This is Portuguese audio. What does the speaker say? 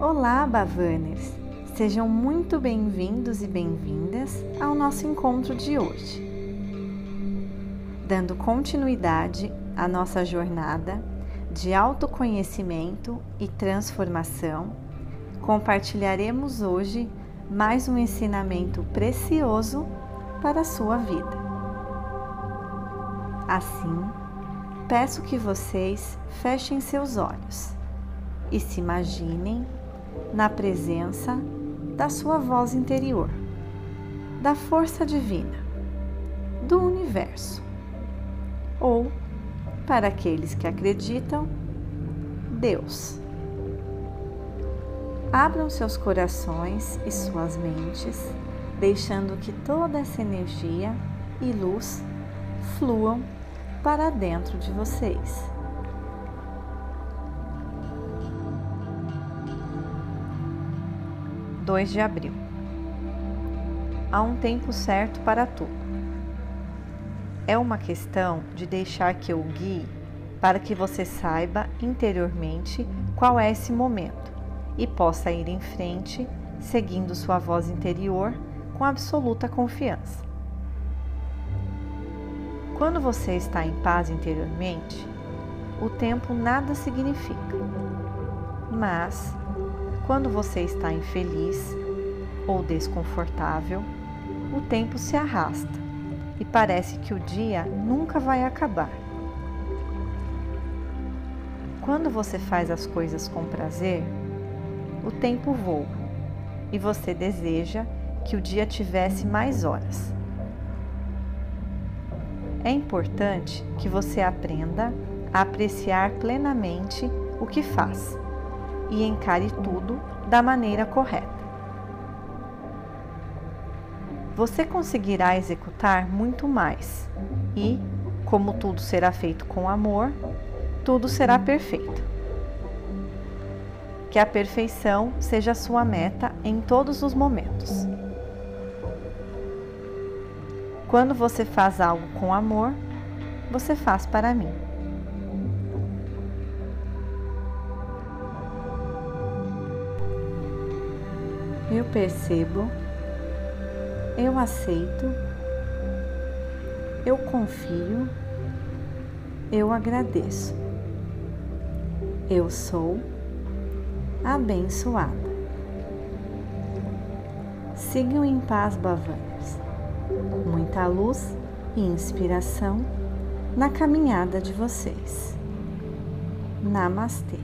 Olá, Bavaners! Sejam muito bem-vindos e bem-vindas ao nosso encontro de hoje. Dando continuidade à nossa jornada de autoconhecimento e transformação, compartilharemos hoje mais um ensinamento precioso para a sua vida. Assim, peço que vocês fechem seus olhos e se imaginem na presença da sua voz interior, da força divina, do universo, ou, para aqueles que acreditam, Deus. Abram seus corações e suas mentes, deixando que toda essa energia e luz fluam para dentro de vocês. 2 de abril. Há um tempo certo para tudo. É uma questão de deixar que eu guie para que você saiba interiormente qual é esse momento e possa ir em frente, seguindo sua voz interior com absoluta confiança. Quando você está em paz interiormente, o tempo nada significa. Mas quando você está infeliz ou desconfortável, o tempo se arrasta e parece que o dia nunca vai acabar. Quando você faz as coisas com prazer, o tempo voa e você deseja que o dia tivesse mais horas. É importante que você aprenda a apreciar plenamente o que faz e encare tudo da maneira correta. Você conseguirá executar muito mais e, como tudo será feito com amor, tudo será perfeito. Que a perfeição seja sua meta em todos os momentos. Quando você faz algo com amor, você faz para mim. Eu percebo, eu aceito, eu confio, eu agradeço. Eu sou abençoada. Sigam em paz, Bavanos. Muita luz e inspiração na caminhada de vocês. Namastê.